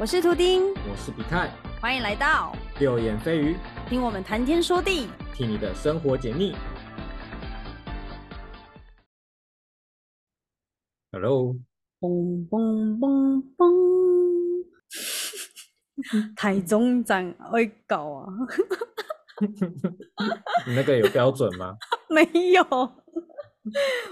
我是图丁，我是比泰，欢迎来到六眼飞鱼，听我们谈天说地。替你的生活解腻。Hello，嘣嘣嘣嘣，台中站会搞啊？你那个有标准吗？没有，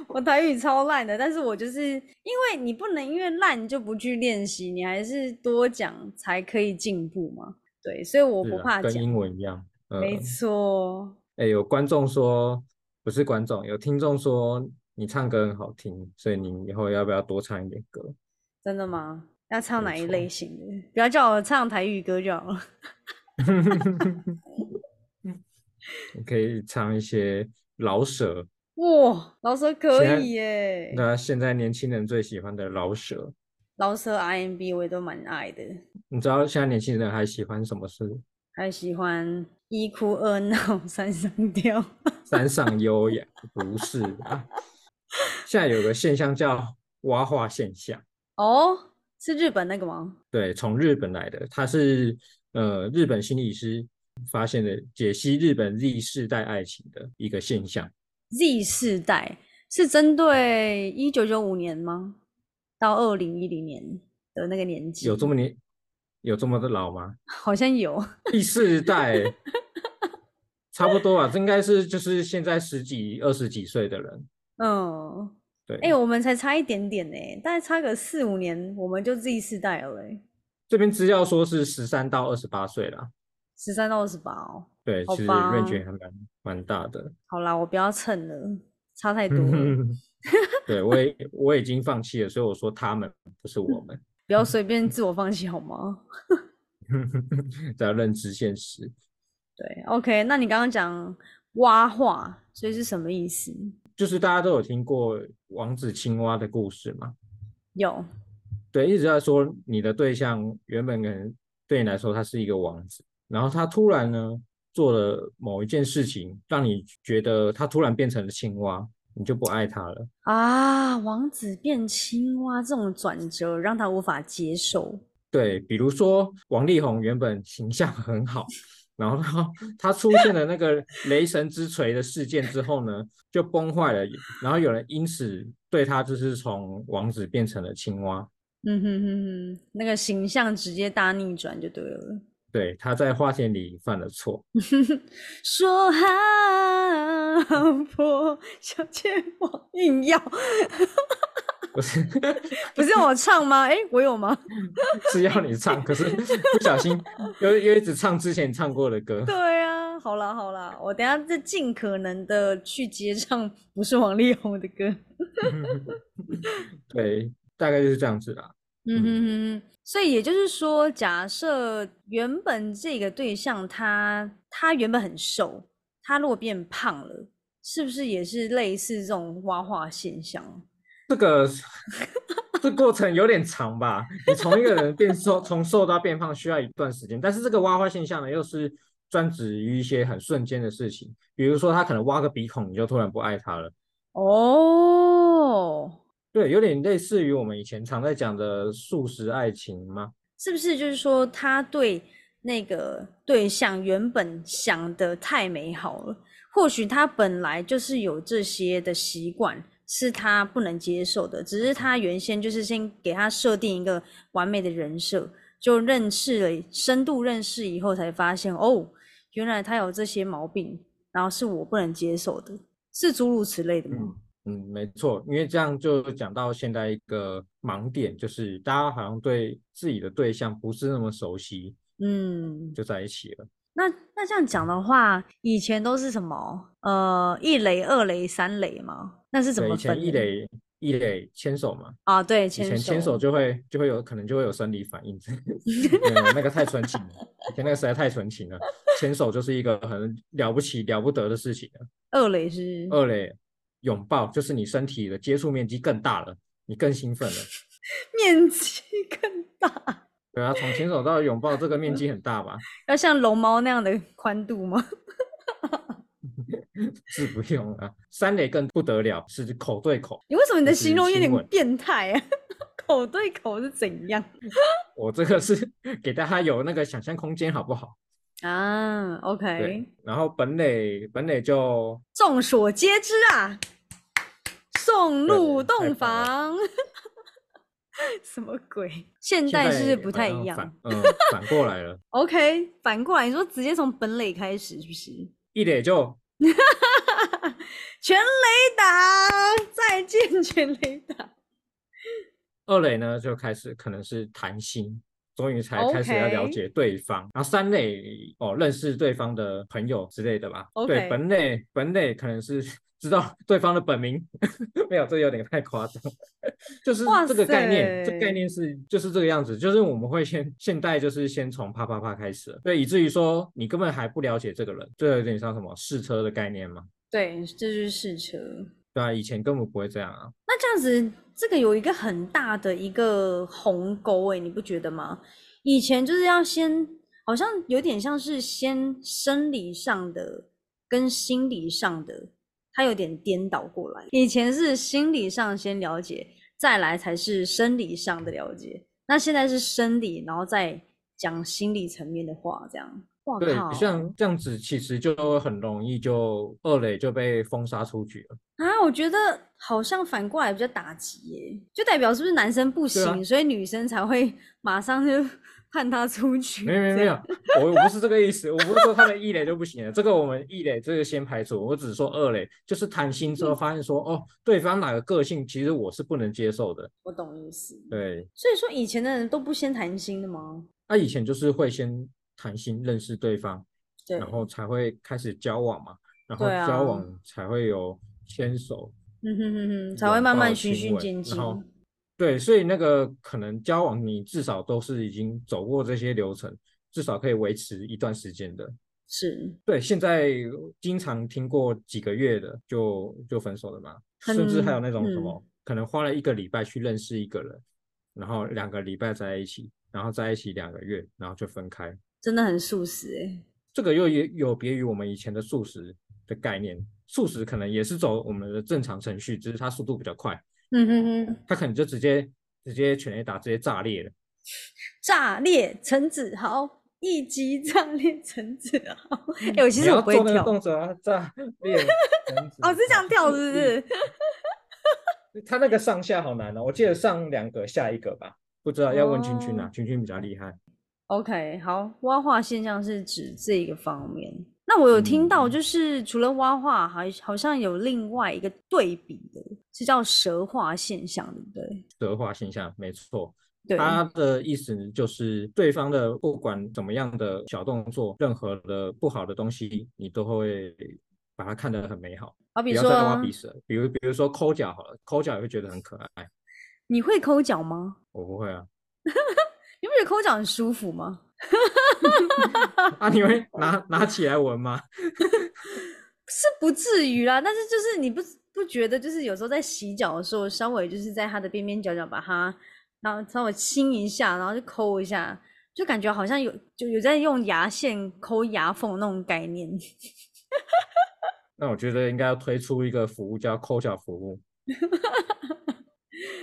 我台语超烂的，但是我就是因为你不能因为烂就不去练习，你还是多讲才可以进步嘛。对，所以我不怕讲。英文一样。嗯没错，哎、有观众说，不是观众，有听众说你唱歌很好听，所以你以后要不要多唱一点歌？真的吗？要唱哪一类型的？不要叫我唱台语歌就好了。你可以唱一些老舍，哇，老舍可以耶！那现在年轻人最喜欢的老舍。老舍 RMB 我也都蛮爱的，你知道现在年轻人还喜欢什么是 还喜欢一哭二闹 三上吊。三上优雅？不是啊，现在有个现象叫蛙化现象。哦，是日本那个吗？对，从日本来的，他是呃日本心理师发现的解析日本 Z 世代爱情的一个现象。Z 世代是针对一九九五年吗？到二零一零年的那个年纪，有这么年有这么的老吗？好像有。第四代 差不多啊，这应该是就是现在十几二十几岁的人。嗯，对，哎、我们才差一点点呢，大概差个四五年，我们就 Z 世代了嘞，这边资料说是十三到二十八岁啦。十三到二十八哦。对，其实好吧 range 还蛮蛮大的。好啦，我不要蹭了，差太多了。对我也我已经放弃了，所以我说他们不是我们，不要随便自我放弃好吗？只要认知现实。对，OK，那你刚刚讲蛙化，所以是什么意思？就是大家都有听过王子青蛙的故事吗？有，对，一直在说你的对象原本可能对你来说他是一个王子，然后他突然呢做了某一件事情，让你觉得他突然变成了青蛙，你就不爱他了。啊，王子变青蛙这种转折让他无法接受。对，比如说王力宏原本形象很好，然后他他出现了那个雷神之锤的事件之后呢，就崩坏了，然后有人因此对他就是从王子变成了青蛙。嗯哼哼哼，那个形象直接大逆转就对了。对，他在花田里犯了错。说好破小姐我硬要，不是不是我唱吗？哎、我有吗？是要你唱，可是不小心又又一直唱之前唱过的歌。对啊，好啦好啦，我等下再尽可能的去接唱不是王力宏的歌。对，大概就是这样子啦。嗯哼哼哼，所以也就是说，假设原本这个对象他他原本很瘦，他如果变胖了，是不是也是类似这种挖化现象？这个这过程有点长吧？你从一个人变瘦，从瘦到变胖需要一段时间，但是这个挖化现象呢，又是专指于一些很瞬间的事情，比如说他可能挖个鼻孔，你就突然不爱他了。哦，对，有点类似于我们以前常在讲的素食爱情吗？是不是就是说他对那个对象原本想的太美好了？或许他本来就是有这些的习惯，是他不能接受的，只是他原先就是先给他设定一个完美的人设，就认识了深度认识以后才发现，哦，原来他有这些毛病，然后是我不能接受的，是诸如此类的吗？嗯嗯，没错，因为这样就讲到现在一个盲点，就是大家好像对自己的对象不是那么熟悉，嗯，就在一起了。那那这样讲的话，以前都是什么？呃，一垒、二垒、三垒吗？那是怎对，么以前分？一垒一垒牵手嘛，啊，对，以牵前牵手就会就会有可能就会有生理反应，那个太纯情了，以前那个实在太纯情了，牵手就是一个很了不起了不得的事情了。二垒是二垒拥抱就是你身体的接触面积更大了，你更兴奋了。面积更大，对啊，从牵手到拥抱这个面积很大吧？要像龙猫那样的宽度吗？是不用啊，三垒更不得了，是口对口。你为什么你的形容有点变态啊？口对口是怎样？我这个是给大家有那个想象空间，好不好？啊，OK，，然后本垒本垒就众所皆知啊，送入洞房，什么鬼？现现代是不是不太一样反嗯，反过来了？OK，反过来你说直接从本垒开始是不是？一垒就 全垒打，再见全垒打。二垒呢就开始可能是谈心，终于才开始要了解对方。然后三类哦，认识对方的朋友之类的吧。对，本类本类可能是 知道对方的本名，没有，这有点太夸张。就是哇这个概念，这塞概念是就是这个样子，就是我们会先现代就是先从啪啪啪开始了，对，以至于说你根本还不了解这个人，这有点像什么试车的概念嘛，对，这就是试车。对啊，以前根本不会这样啊。那这样子，这个有一个很大的一个鸿沟哎，你不觉得吗？以前就是要先，好像有点像是先生理上的跟心理上的，它有点颠倒过来。以前是心理上先了解，再来才是生理上的了解。那现在是生理，然后再讲心理层面的话，这样。哇对，像这样子其实就很容易就二垒就被封杀出局了。啊，我觉得好像反过来比较打击耶，就代表是不是男生不行，所以女生才会 马上就 判他出局？没有没有没有，我我不是这个意思，我不是说他们一垒就不行了，这个我们一垒这个先排除，我只是说二垒就是谈心之后发现说，哦，对方哪个个性其实我是不能接受的。我懂意思。对，所以说以前的人都不先谈心的吗？那、以前就是会先谈心认识对方，对，然后才会开始交往嘛，然后交往才会有牵手，嗯哼哼哼，才会慢慢循亲吻序渐进对，所以那个可能交往你至少都是已经走过这些流程，至少可以维持一段时间的。是，对，现在经常听过几个月的就就分手了嘛，甚至还有那种什嗯么，可能花了一个礼拜去认识一个人，然后两个礼拜在一起，然后在一起两个月，然后就分开。真的很素食哎。这个又也有别于我们以前的素食的概念，素食可能也是走我们的正常程序，只是它速度比较快，嗯哼哼，它可能就直接直接全垒打直接炸裂了。炸裂陈子豪，一击炸裂陈子豪。哎、我其你实我不会跳做那个跳。动作啊，炸裂。哦，是这样跳是不是？他那个上下好难哦，我记得上两个下一个吧，不知道要问君君啊哦，君君比较厉害。OK，好，蛙化现象是指这个方面。那我有听到，嗯就是除了蛙化，还好像有另外一个对比的，是叫蛇化现象，对不对？蛇化现象没错，对，他的意思就是对方的不管怎么样的小动作，任何的不好的东西，你都会把它看得很美好。好比不要再跟我说比如比如说抠脚好了，抠脚也会觉得很可爱。你会抠脚吗？我不会啊，你不觉得抠脚很舒服吗？啊，你会拿拿起来闻吗？是不至于啦，但是就是你不不觉得，就是有时候在洗脚的时候，稍微就是在它的边边角角把它，然后稍微亲一下，然后就抠一下，就感觉好像有就有在用牙线抠牙缝那种概念。那我觉得应该要推出一个服务叫抠脚服务。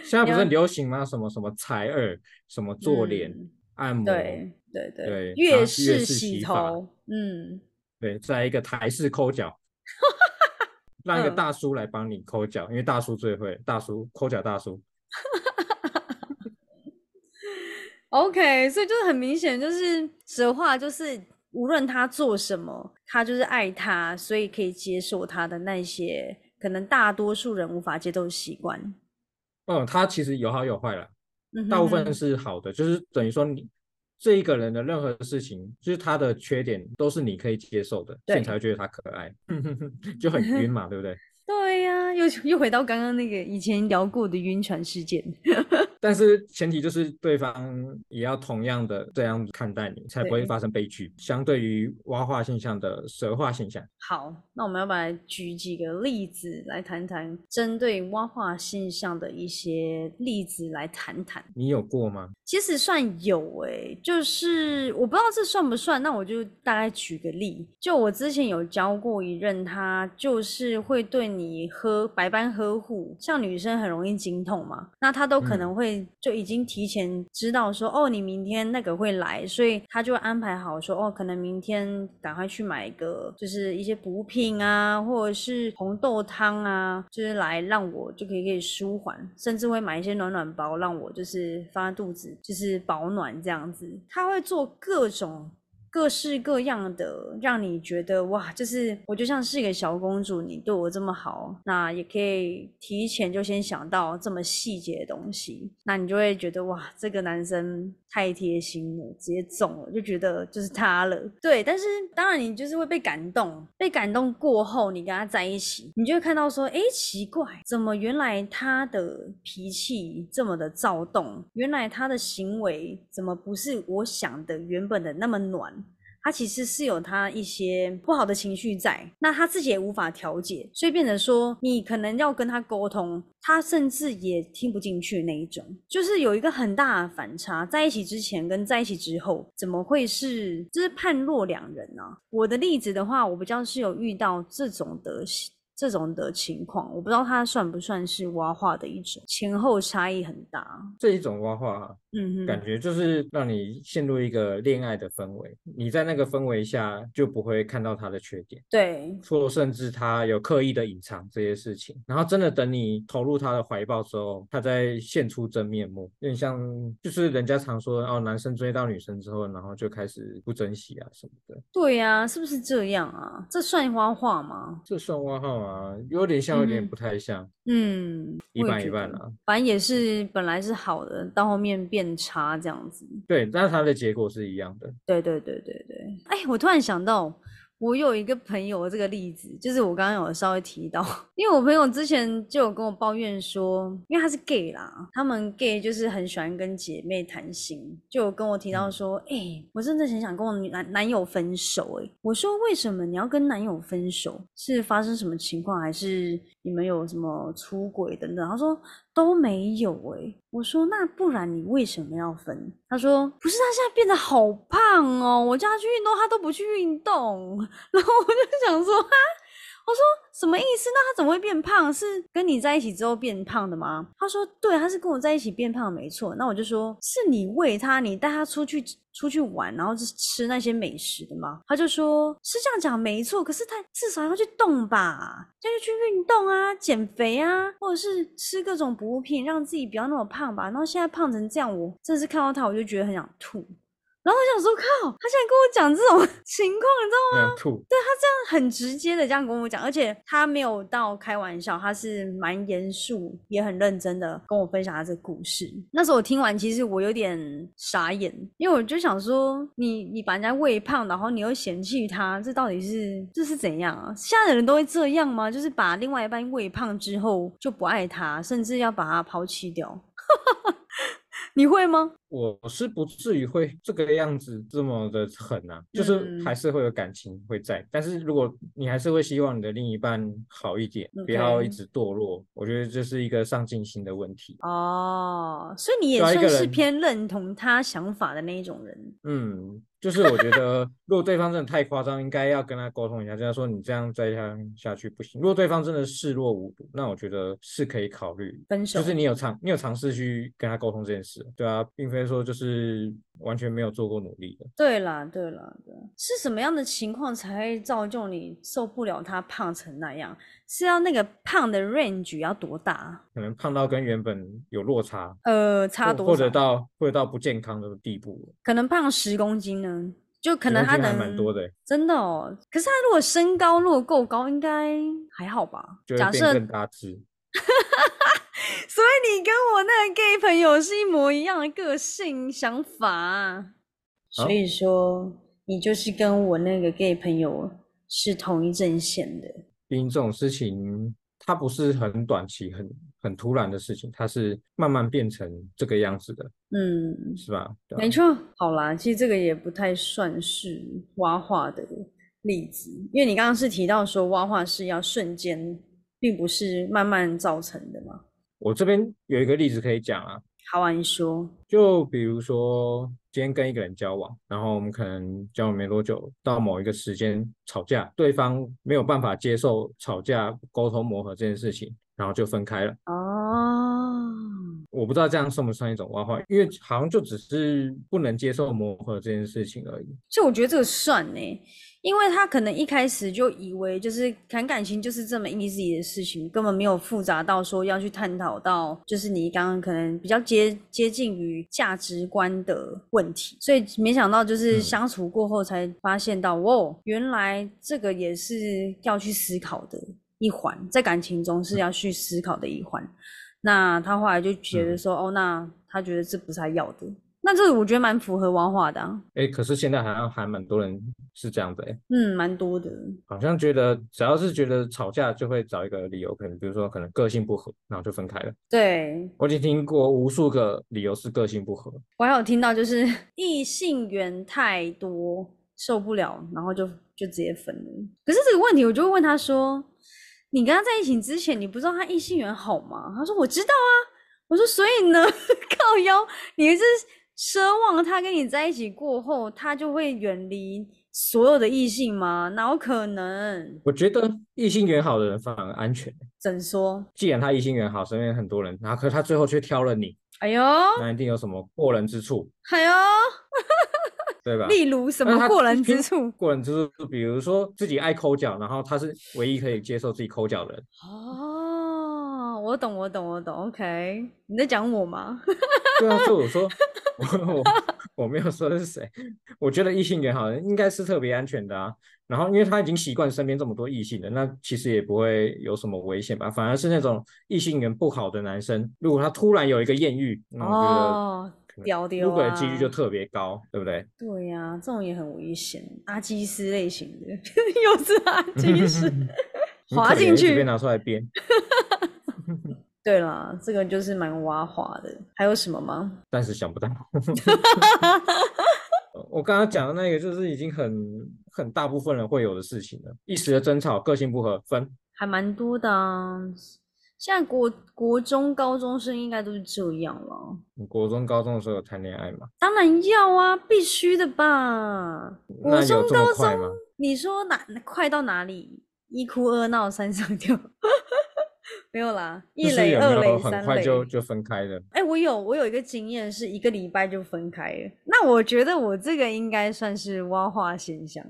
现在不是很流行吗？什么什么采耳，什么做脸、嗯按摩，对对对，对然粤式式洗头，嗯，对，再一个台式抠脚，让一个嗯大叔来帮你抠脚，因为大叔最会，大叔抠脚大叔。OK，所以就是很明显，就是蛇化，就是无论他做什么，他就是爱他，所以可以接受他的那些可能大多数人无法接受的习惯。嗯，他其实有好有坏啦，嗯大部分是好的，就是等于说你这一个人的任何事情，就是他的缺点都是你可以接受的，所以你才会觉得他可爱，就很晕嘛，对不对？对呀、又又回到刚刚那个以前聊过的晕船事件。但是前提就是对方也要同样的这样看待你，才不会发生悲剧。相对于蛙化现象的蛇化现象，好，那我们要不要来举几个例子来谈谈针对蛙化现象的一些例子来谈谈？你有过吗？其实算有诶、就是我不知道这算不算，那我就大概举个例，就我之前有教过一任，他就是会对你呵百般呵护，像女生很容易经痛嘛，那他都可能嗯就已经提前知道说，哦，你明天那个会来，所以他就安排好说，哦，可能明天赶快去买一个，就是一些补品啊，或者是红豆汤啊，就是来让我就可以可以舒缓，甚至会买一些暖暖包让我就是放在肚子，就是保暖这样子。他会做各种。各式各样的，让你觉得哇，就是我就像是一个小公主，你对我这么好，那也可以提前就先想到这么细节的东西，那你就会觉得哇，这个男生太贴心了，直接中了，就觉得就是他了。对，但是当然你就是会被感动，被感动过后，你跟他在一起，你就会看到说，哎，奇怪，怎么原来他的脾气这么的躁动？原来他的行为怎么不是我想的原本的那么暖？他其实是有他一些不好的情绪在，那他自己也无法调节，所以变成说你可能要跟他沟通，他甚至也听不进去那一种，就是有一个很大的反差，在一起之前跟在一起之后，怎么会是就是判若两人呢？我的例子的话，我比较是有遇到这种的。这种的情况，我不知道它算不算是蛙化的一种，前后差异很大。这一种蛙化，嗯，感觉就是让你陷入一个恋爱的氛围，你在那个氛围下就不会看到他的缺点，对，或甚至他有刻意的隐藏这些事情，然后真的等你投入他的怀抱之后，他再现出真面目，有点像就是人家常说哦，男生追到女生之后，然后就开始不珍惜啊什么的。对呀，是不是这样啊？这算花话吗？这算花话吗？啊，有点像，有点不太像，嗯，一半一半啊。反正也是本来是好的，到后面变差这样子。对，但是它的结果是一样的。对对对对对。哎，我突然想到。我有一个朋友，这个例子就是我刚刚有稍微提到，因为我朋友之前就有跟我抱怨说，因为他是 gay 啦，他们 gay 就是很喜欢跟姐妹谈心，就有跟我提到说，哎，我真的很想跟我男男友分手，哎，我说为什么你要跟男友分手？是发生什么情况，还是你们有什么出轨等等？他说。都没有哎，我说那不然你为什么要分？他说不是，他现在变得好胖哦，我叫他去运动，他都不去运动。然后我就想说哈，我说什么意思？那他怎么会变胖？是跟你在一起之后变胖的吗？他说对，他是跟我在一起变胖，没错。那我就说是你喂他，你带他出去。出去玩，然后是吃那些美食的吗？他就说是这样讲没错，可是他至少要去动吧，要去运动啊，减肥啊，或者是吃各种补品，让自己不要那么胖吧。然后现在胖成这样，我真是看到他我就觉得很想吐。然后我想说，靠，他现在跟我讲这种 情况，你知道吗？对他这样很直接的这样跟我讲，而且他没有到开玩笑，他是蛮严肃也很认真的跟我分享他这个故事。那时候我听完，其实我有点傻眼，因为我就想说，你你把人家喂胖，然后你又嫌弃他，这到底是这是怎样啊？现在的人都会这样吗？就是把另外一半喂胖之后就不爱他，甚至要把他抛弃掉？你会吗？我是不至于会这个样子这么的狠啊，就是还是会有感情会在，但是如果你还是会希望你的另一半好一点，不要一直堕落，我觉得这是一个上进心的问题哦。所以你也算是偏认同他想法的那一种人，嗯。就是我觉得，如果对方真的太夸张，应该要跟他沟通一下，跟他说你这样再这样下去不行。如果对方真的视若无睹，那我觉得是可以考虑分手。就是你有尝，你有尝试去跟他沟通这件事，对啊，并非说就是完全没有做过努力的。对啦，对啦，对，是什么样的情况才会造就你受不了他胖成那样？是要那个胖的 range 要多大？可能胖到跟原本有落差，呃，差多，或者到或者到不健康的地步。可能胖十公斤呢，就可能他能蛮多的，真的哦。可是他如果身高如果够高，应该还好吧？假设更大只。你跟我那个 gay 朋友是一模一样的个性想法，所以说你就是跟我那个 gay 朋友是同一阵线的。因为这种事情，它不是很短期、很很突然的事情，它是慢慢变成这个样子的，嗯，是吧？没错。好啦，其实这个也不太算是挖化的例子，因为你刚刚是提到说挖化是要瞬间，并不是慢慢造成的嘛。我这边有一个例子可以讲啊。好啊，你说。就比如说。今天跟一个人交往，然后我们可能交往没多久，到某一个时间吵架，对方没有办法接受吵架、沟通磨合这件事情，然后就分开了。哦，我不知道这样算不算一种挖话，因为好像就只是不能接受磨合这件事情而已。就我觉得这个算呢，因为他可能一开始就以为就是谈感情就是这么 easy 的事情，根本没有复杂到说要去探讨到就是你刚刚可能比较接接近于价值观的问题，所以没想到就是嗯。相处过后才发现到，哦，原来这个也是要去思考的一环，在感情中是要去思考的一环。那他后来就觉得嗯。说，哦，那他觉得这不是他要的，那这个我觉得蛮符合王化的、啊，哎，可是现在好像还蛮多人是这样的，哎，嗯，蛮多的。好像觉得只要是觉得吵架就会找一个理由，可能比如说可能个性不合，然后就分开了。对我已经听过无数个理由是个性不合，我还有听到就是 异性缘太多受不了，然后就就直接分了。可是这个问题，我就会问他说：“你跟他在一起之前，你不知道他异性缘好吗？”他说：“我知道啊。”我说：“所以呢，靠腰，你是奢望他跟你在一起过后，他就会远离所有的异性吗？哪有可能？我觉得异性缘好的人反而安全。怎说？既然他异性缘好，身边很多人，然后可是他最后却挑了你，哎呦，那一定有什么过人之处，哎呦，对吧？例如什么过人之拼处？过人之处，比如说自己爱抠脚，然后他是唯一可以接受自己抠脚的人。哦，我懂，我懂，我懂。OK，你在讲我吗？对啊，所以我说 我我 我没有说是谁，我觉得异性缘好应该是特别安全的啊。然后因为他已经习惯身边这么多异性的，那其实也不会有什么危险吧。反而是那种异性缘不好的男生，如果他突然有一个艳遇，那我觉得哦，可能屌屌出轨的几率就啊特别高，对不对？对呀、这种也很危险。阿基斯类型的，又是阿基斯，滑进去。被拿出来编。对啦，这个就是蛮挖滑的。还有什么吗？暂时想不到。我刚刚讲的那个，就是已经很很大部分人会有的事情了。一时的争吵，个性不合，分。还蛮多的啊。现在国国中高中生应该都是这样了。你国中、高中的时候有谈恋爱吗？当然要啊，必须的吧。国中、高中？，你说哪快到哪里？一哭二闹三上吊，没有啦，一就是垒、有有二垒、很三垒。快就就分开了？哎、我有我有一个经验，是一个礼拜就分开了。那我觉得我这个应该算是蛙化现象。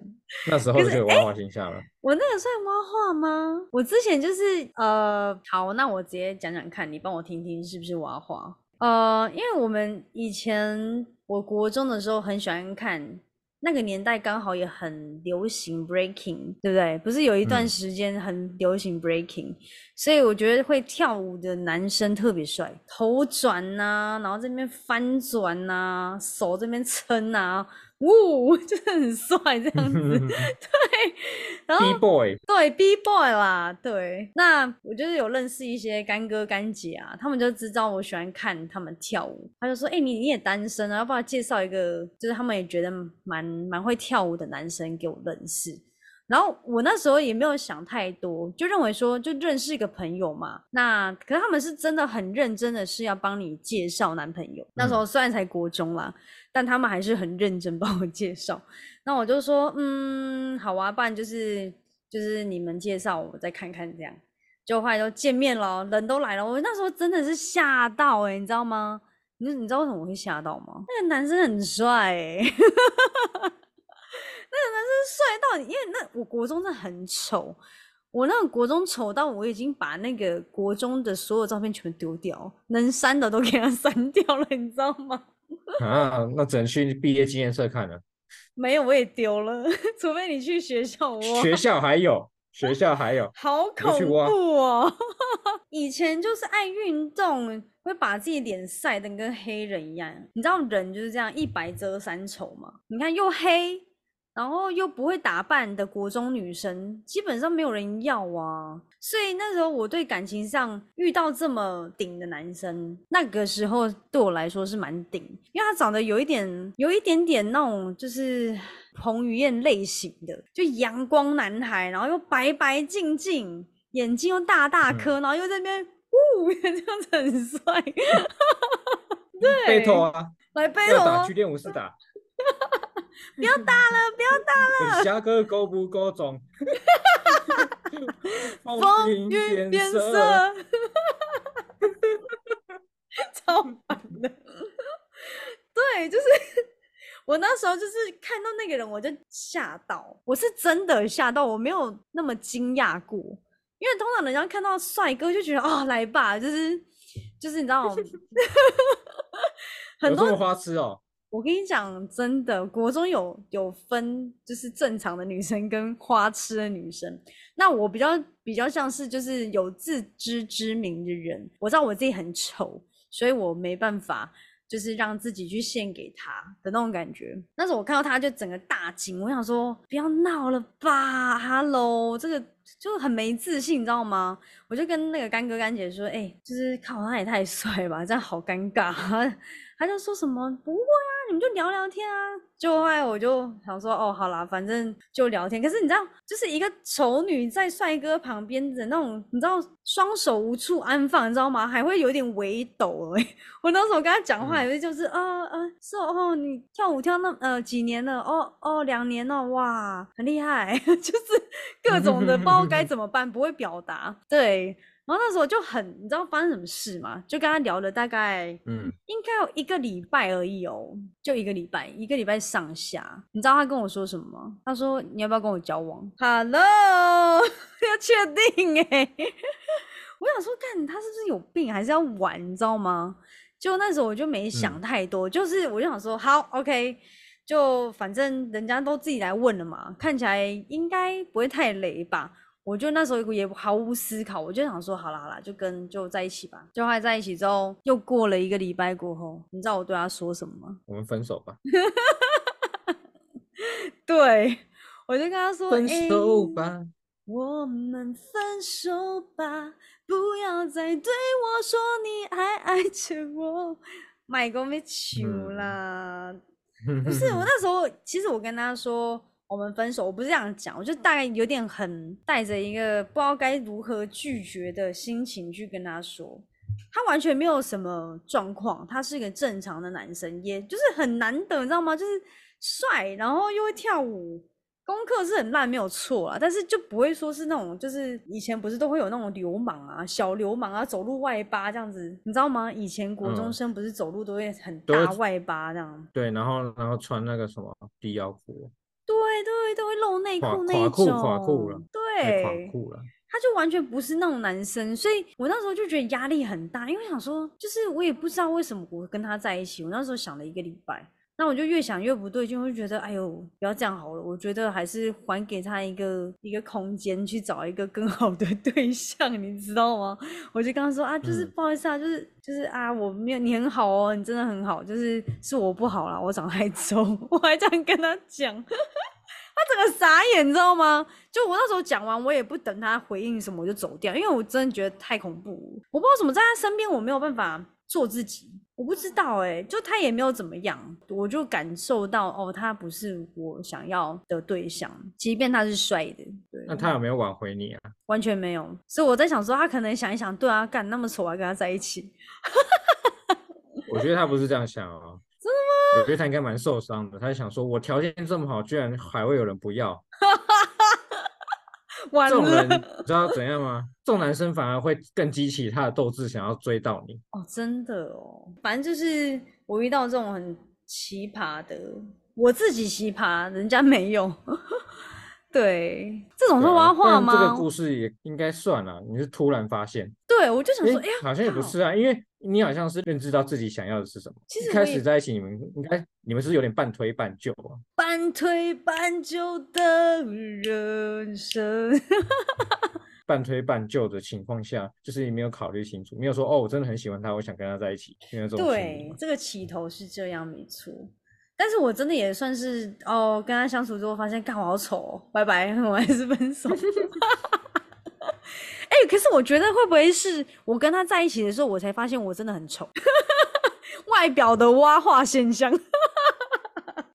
那时候就有娃娃形象了。我那个算蛙化吗？我之前就是呃，好，那我直接讲讲看，你帮我听听是不是蛙化？呃，因为我们以前我国中的时候很喜欢看，那个年代刚好也很流行 breaking，对不对？不是有一段嗯时间很流行 breaking，、所以我觉得会跳舞的男生特别帅，头转呐、然后这边翻转呐、手这边撑呐、呜，就是很帅这样子。对，然后 B boy，对 B boy 啦，对，那我就是有认识一些干哥干姐啊，他们就知道我喜欢看他们跳舞，他就说：“哎、你你也单身啊，要不要介绍一个，就是他们也觉得蛮蛮会跳舞的男生给我认识。”然后我那时候也没有想太多，就认为说就认识一个朋友嘛。那可是他们是真的很认真的是要帮你介绍男朋友。那时候虽然才国中啦，但他们还是很认真帮我介绍。那我就说，嗯，好啊，不然就是就是你们介绍，我再看看这样。就后来都见面了，人都来了，我那时候真的是吓到哎、你知道吗？你你知道为什么我会吓到吗？那个男生很帅哎、那个男生帅到你，因为那我国中真的很丑，我那个国中丑到我已经把那个国中的所有照片全部丢掉，能删的都给他删掉了，你知道吗？啊，那只能去毕业纪念册看了。没有，我也丢了，除非你去学校挖。学校还有，学校还有，好恐怖哦！以前就是爱运动，会把自己脸晒得跟黑人一样。你知道人就是这样一白遮三丑嘛？你看又黑，然后又不会打扮的国中女生，基本上没有人要啊。所以那时候我对感情上遇到这么顶的男生，那个时候对我来说是蛮顶，因为他长得有一点有一点点那种就是彭于晏类型的，就阳光男孩，然后又白白净净，眼睛又大大颗，然后又在那边呜，这样子很帅。对，背头啊，来背头哦要打去，练武士打。不要打了，不要打。下课够不够重？风云变色，超 超烦的。对，就是 我那时候就是看到那个人，我就吓到，我是真的吓到，我没有那么惊讶过，因为通常人家看到帅哥就觉得哦，来吧，就是就是你知道，很多花痴哦。我跟你讲，真的，国中有有分，就是正常的女生跟花痴的女生。那我比较比较像是就是有自知之明的人，我知道我自己很丑，所以我没办法。就是让自己去献给他的那种感觉。那时候我看到他就整个大惊，我想说不要闹了吧，Hello，这个就很没自信，你知道吗？我就跟那个干哥干姐说，哎，就是靠他也太帅吧，这样好尴尬。他就说什么不会啊，们就聊聊天啊。就后来我就想说，哦，好啦，反正就聊天。可是你知道，就是一个丑女在帅哥旁边的那种，你知道，双手无处安放，你知道吗？还会有点微抖哎。我当时我跟他讲话，以为就是啊啊，是哦，你跳舞跳那呃几年了？哦哦，两年了，哇，很厉害，就是各种的不知道该 怎么办，不会表达，对。然后那时候就很，你知道发生什么事吗？就跟他聊了大概，嗯，应该有一个礼拜而已哦，就一个礼拜，一个礼拜上下。你知道他跟我说什么吗？他说你要不要跟我交往？Hello，要确定哎。我想说，看他是不是有病，还是要玩？你知道吗？就那时候我就没想太多，就是我就想说，好，OK，就反正人家都自己来问了嘛，看起来应该不会太雷吧。我就那时候也毫无思考，我就想说，好啦好啦，就跟就在一起吧。就还在一起之后，又过了一个礼拜过后，你知道我对他说什么吗？我们分手吧。对，我就跟他说，分手吧，我们分手吧，不要再对我说你还爱着我。买个没球啦，不是我那时候，其实我跟他说。我们分手，我不是这样讲，我就大概有点很带着一个不知道该如何拒绝的心情去跟他说，他完全没有什么状况，他是一个正常的男生，也就是很难得，你知道吗？就是帅，然后又会跳舞，功课是很烂，没有错啊，但是就不会说是那种，就是以前不是都会有那种流氓啊，小流氓啊，走路外八这样子，你知道吗？以前国中生不是走路都会很大外八这样，对，然后然后穿那个什么低腰裤。对对，都会露内裤那一种，垮裤垮裤了，对，垮裤了。他就完全不是那种男生，所以我那时候就觉得压力很大，因为想说，就是我也不知道为什么我跟他在一起。我那时候想了一个礼拜。那我就越想越不对劲，我就觉得哎呦，不要这样好了。我觉得还是还给他一个一个空间，去找一个更好的 对象，你知道吗？我就跟他说啊，就是不好意思啊，就是就是啊，我没有你很好哦，你真的很好，就是是我不好啦，我长太丑，我还这样跟他讲，他整个傻眼，你知道吗？就我那时候讲完，我也不等他回应什么，我就走掉，因为我真的觉得太恐怖，我不知道怎么在他身边，我没有办法做自己。我不知道哎，就他也没有怎么样，我就感受到哦，他不是我想要的对象，即便他是帅的。对，那他有没有挽回你啊？完全没有，所以我在想说，他可能想一想，对啊，干那么丑还跟他在一起。我觉得他不是这样想啊，真的吗？我觉得他应该蛮受伤的，他想说，我条件这么好，居然还会有人不要。这种人你知道怎样吗？这种男生反而会更激起他的斗志，想要追到你。哦，真的哦。反正就是我遇到这种很奇葩的，我自己奇葩，人家没有。对，这种是挖话吗？这个故事也应该算了。你是突然发现？对，我就想说，哎呀，好像也不是啊，因为你好像是认知到自己想要的是什么。其实开始在一起，你们应该你们是有点半推半就啊。半推半就的人生，半推半就的情况下，就是你没有考虑清楚，没有说哦，我真的很喜欢他，我想跟他在一起。对，这个起头是这样，没错。但是我真的也算是哦，跟他相处之后发现，干我好丑，哦拜拜，我还是分手。哎，可是我觉得会不会是我跟他在一起的时候，我才发现我真的很丑，外表的蛙化现象。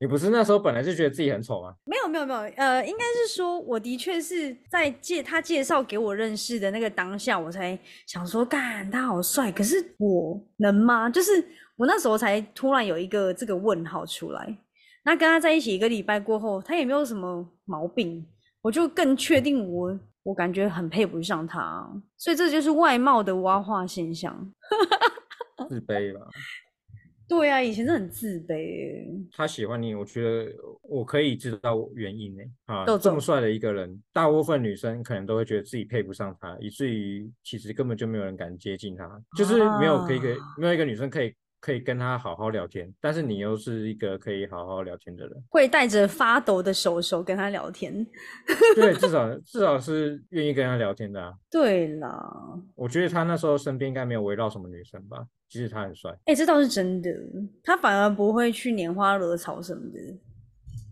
你不是那时候本来就觉得自己很丑吗？没有没有没有，呃，应该是说，我的确是在介他介绍给我认识的那个当下，我才想说，干他好帅，可是我能吗？就是。我那时候才突然有一个这个问号出来，那跟他在一起一个礼拜过后，他也没有什么毛病，我就更确定我我感觉很配不上他，所以这就是外貌的挖化现象。自卑吧。对啊，以前是很自卑。他喜欢你，我觉得我可以知道原因呢。啊，这么帅的一个人，大部分女生可能都会觉得自己配不上他，以至于其实根本就没有人敢接近他，就是没有可以没有一个女生可以可以跟他好好聊天，但是你又是一个可以好好聊天的人，会带着发抖的手手跟他聊天。对，至少 至少是愿意跟他聊天的啊。对啦，我觉得他那时候身边应该没有围绕什么女生吧，即使他很帅，哎、这倒是真的。他反而不会去拈花惹草什么的。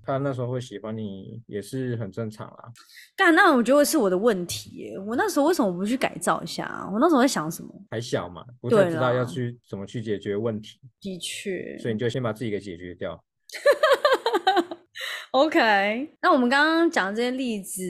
他那时候会喜欢你也是很正常啦。干，那我觉得是我的问题耶。我那时候为什么不去改造一下啊？我那时候在想什么？还小嘛，不太知道要去怎么去解决问题，的确所以你就先把自己给解决掉。OK。那我们刚刚讲这些例子，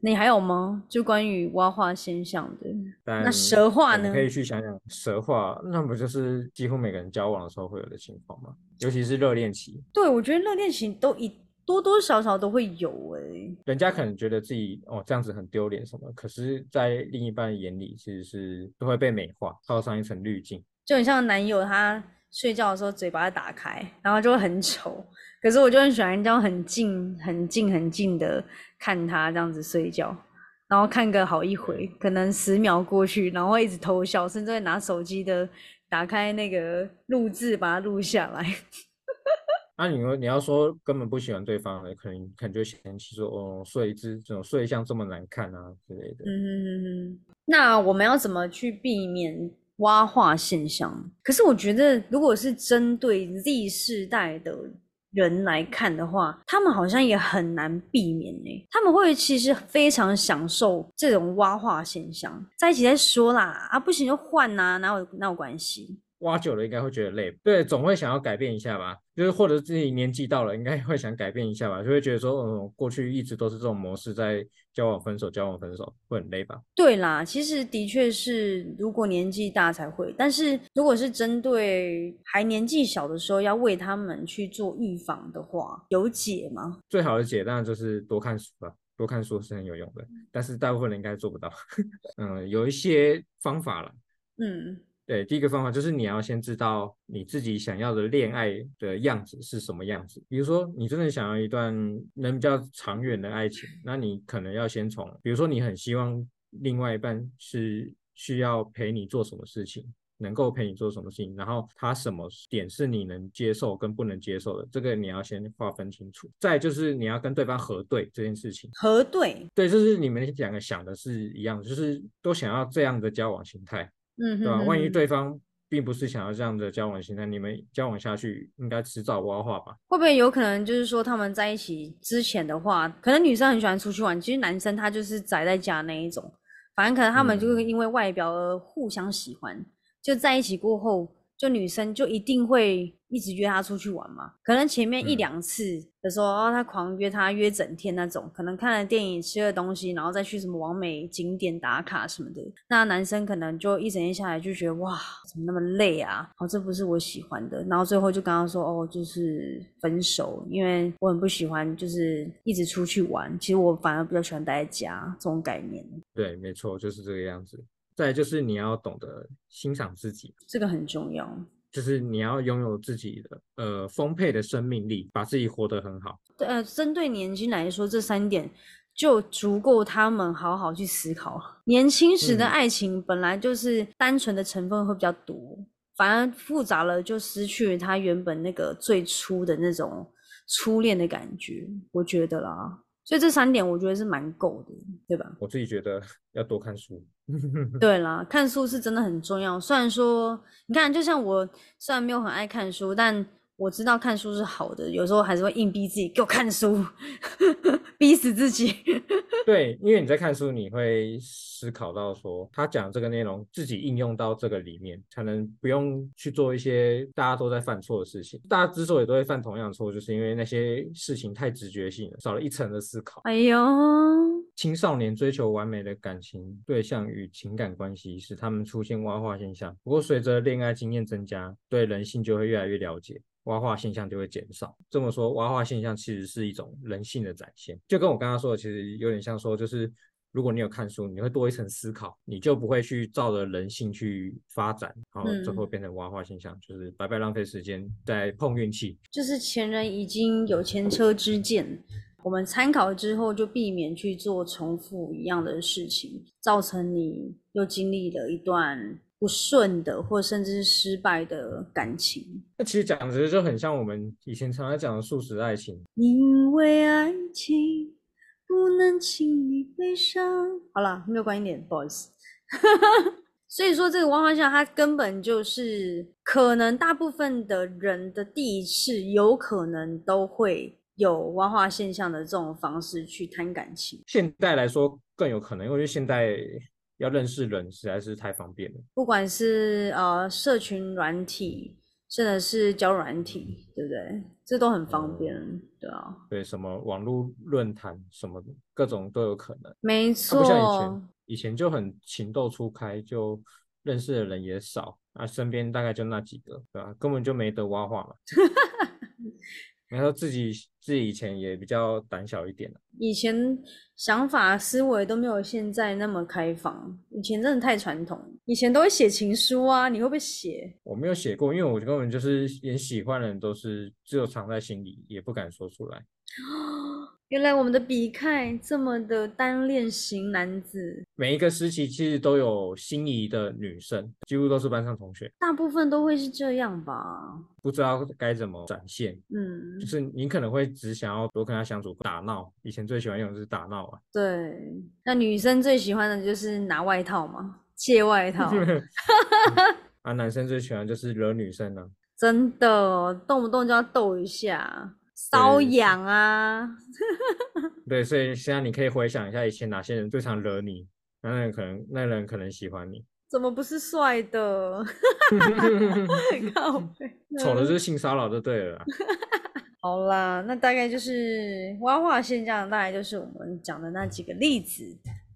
你还有吗？就关于蛙化现象的。那蛇化呢可以去想想蛇化，那不就是几乎每个人交往的时候会有的情况吗？尤其是热恋期，对，我觉得热恋期都一多多少少都会有哎、人家可能觉得自己哦这样子很丢脸什么，可是，在另一半眼里其实是都会被美化，套上一层滤镜。就很像男友他睡觉的时候嘴巴打开，然后就会很丑。可是我就很喜欢这样很近、很近、很近的看他这样子睡觉，然后看个好一回，可能十秒过去，然后会一直偷笑，甚至会拿手机的打开那个录制把它录下来。那、你说你要说根本不喜欢对方的，可能可能就嫌弃说哦睡姿这种睡相这么难看啊之类的。嗯哼哼哼，那我们要怎么去避免蛙化现象？可是我觉得，如果是针对 Z 世代的人来看的话，他们好像也很难避免呢、他们会其实非常享受这种蛙化现象，在一起再说啦，啊不行就换呐、哪有哪有关系？挖久了应该会觉得累，对，总会想要改变一下吧。就是或者自己年纪到了，应该会想改变一下吧，就会觉得说，嗯，过去一直都是这种模式在交往分手，交往分手，会很累吧？对啦，其实的确是，如果年纪大才会，但是如果是针对还年纪小的时候，要为他们去做预防的话，有解吗？最好的解当然就是多看书吧，多看书是很有用的，但是大部分人应该做不到。嗯，有一些方法了。嗯对，第一个方法就是你要先知道你自己想要的恋爱的样子是什么样子。比如说，你真的想要一段能比较长远的爱情，那你可能要先从，比如说你很希望另外一半是需要陪你做什么事情，能够陪你做什么事情，然后他什么点是你能接受跟不能接受的，这个你要先划分清楚。再就是你要跟对方核对这件事情。核对，对，就是你们两个想的是一样，就是都想要这样的交往形态。嗯对吧、万一对方并不是想要这样的交往形态，你们交往下去应该迟早挖化吧？会不会有可能就是说他们在一起之前的话，可能女生很喜欢出去玩，其实男生他就是宅在家那一种，反正可能他们就会嗯因为外表而互相喜欢，就在一起过后，就女生就一定会一直约他出去玩嘛。可能前面一嗯两次的时候，哦，他狂约他约整天那种，可能看了电影吃了东西，然后再去什么完美景点打卡什么的。那男生可能就一整天下来就觉得哇，怎么那么累啊？哦，这不是我喜欢的。然后最后就跟他说，哦，就是分手，因为我很不喜欢就是一直出去玩。其实我反而比较喜欢待在家这种概念，对，没错，就是这个样子。再就是你要懂得欣赏自己，这个很重要。就是你要拥有自己的呃丰沛的生命力，把自己活得很好。对，呃，针对年轻来说，这三点就足够他们好好去思考。年轻时的嗯爱情本来就是单纯的成分会比较多，反而复杂了就失去了它原本那个最初的那种初恋的感觉，我觉得啦。所以这三点我觉得是蛮够的，对吧？我自己觉得要多看书。对啦，看书是真的很重要。虽然说，你看，就像我虽然没有很爱看书，但我知道看书是好的，有时候还是会硬逼自己给我看书，逼死自己。对，因为你在看书，你会思考到说他讲这个内容，自己应用到这个里面，才能不用去做一些大家都在犯错的事情。大家之所以都会犯同样的错，就是因为那些事情太直觉性了，少了一层的思考。哎呦，青少年追求完美的感情对象与情感关系，使他们出现蛙化现象。不过，随着恋爱经验增加，对人性就会越来越了解，蛙化现象就会减少。这么说，挖化现象其实是一种人性的展现，就跟我刚刚说的，其实有点像说，就是如果你有看书，你会多一层思考，你就不会去照着人性去发展，然后最后变成挖化现象，就是白白浪费时间在碰运气。就是前人已经有前车之鉴，我们参考之后就避免去做重复一样的事情，造成你又经历了一段。不顺的，或甚至是失败的感情，那其实讲的就很像我们以前常常讲的素食爱情。因为爱情不能轻易悲伤。好了，没有关一点，不好意思。所以说，这个汪花像，它根本就是可能大部分的人的第一次，有可能都会有挖化现象的这种方式去谈感情。现代来说更有可能，因为现代。要认识人实在是太方便了，不管是呃社群软体，甚至是交软体，对不对？这都很方便，对啊。对，什么网络论坛什么各种都有可能。没错。不像以前，以前就很情窦初开，就认识的人也少，啊，身边大概就那几个，对吧？根本就没得挖话嘛。然后自己自己以前也比较胆小一点以前想法思维都没有现在那么开放，以前真的太传统。以前都会写情书啊，你会不会写？我没有写过，因为我根本就是连喜欢的人都是只有藏在心里，也不敢说出来。原来我们的比凯这么的单恋型男子，每一个时期其实都有心仪的女生，几乎都是班上同学，大部分都会是这样吧？不知道该怎么展现，嗯，就是你可能会只想要多跟他相处打闹，以前最喜欢用的是打闹啊。对，那女生最喜欢的就是拿外套嘛，借外套。啊，男生最喜欢就是惹女生呢，真的，动不动就要逗一下。瘙痒啊！对，所以现在你可以回想一下，以前哪些人最常惹你，那人可能那人可能喜欢你。怎么不是帅的？靠 丑的就是性骚扰就对了。好啦，那大概就是挖化现象，大概就是我们讲的那几个例子。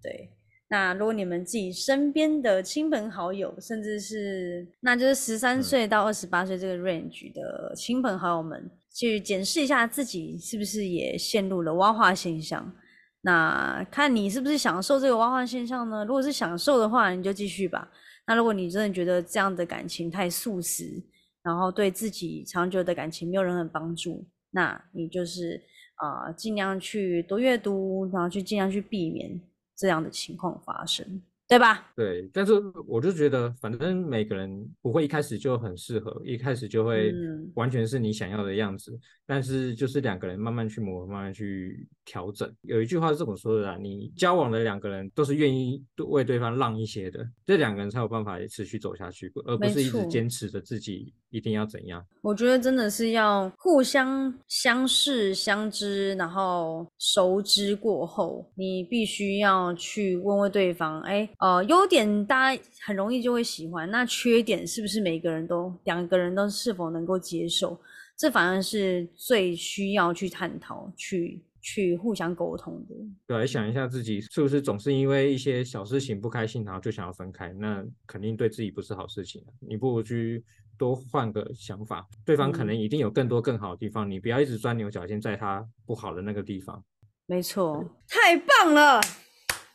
对，那如果你们自己身边的亲朋好友，甚至是那就是十三岁到二十八岁这个 range 的亲朋好友们。去检视一下自己是不是也陷入了挖化现象，那看你是不是享受这个挖化现象呢？如果是享受的话，你就继续吧。那如果你真的觉得这样的感情太速食，然后对自己长久的感情没有任何帮助，那你就是啊，尽量去多阅读，然后去尽量去避免这样的情况发生。对吧？对，但是我就觉得，反正每个人不会一开始就很适合，一开始就会完全是你想要的样子。但是就是两个人慢慢去磨，慢慢去调整。有一句话是这么说的啊：你交往的两个人都是愿意为对方让一些的，这两个人才有办法持续走下去，而不是一直坚持着自己一定要怎样。我觉得真的是要互相相识、相知，然后熟知过后，你必须要去问问对方，哎。呃，优点大家很容易就会喜欢，那缺点是不是每个人都两个人都是否能够接受？这反而是最需要去探讨、去去互相沟通的。对，想一下自己是不是总是因为一些小事情不开心，然后就想要分开？那肯定对自己不是好事情。你不如去多换个想法，对方可能一定有更多更好的地方，你不要一直钻牛角尖在他不好的那个地方。没错，太棒了，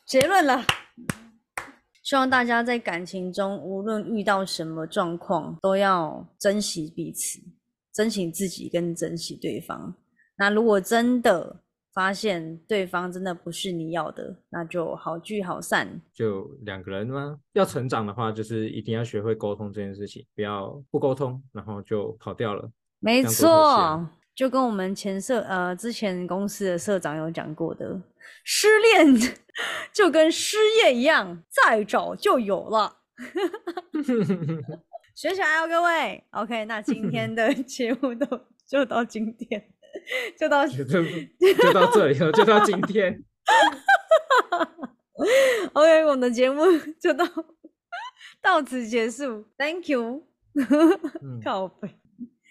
结论了。希望大家在感情中，无论遇到什么状况，都要珍惜彼此，珍惜自己，跟珍惜对方。那如果真的发现对方真的不是你要的，那就好聚好散。就两个人吗？要成长的话，就是一定要学会沟通这件事情，不要不沟通，然后就跑掉了。没错，就跟我们前社呃之前公司的社长有讲过的。失恋 就跟失业一样，再找就有了。学起来哦，各位。OK，那今天的节目都就到今天，就到就就到这里了，就到今天。OK，我们的节目 就到到此结束。Thank you。靠背。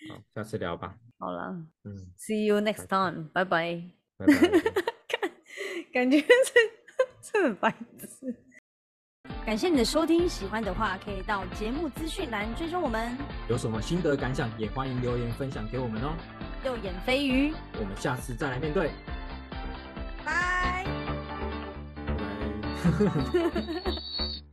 好，下次聊吧。好了，嗯，See you next time。拜拜。拜拜。感觉是这很白痴。感谢你的收听，喜欢的话可以到节目资讯栏追踪我们。有什么心得感想，也欢迎留言分享给我们哦。右眼飞鱼，我们下次再来面对。拜。拜。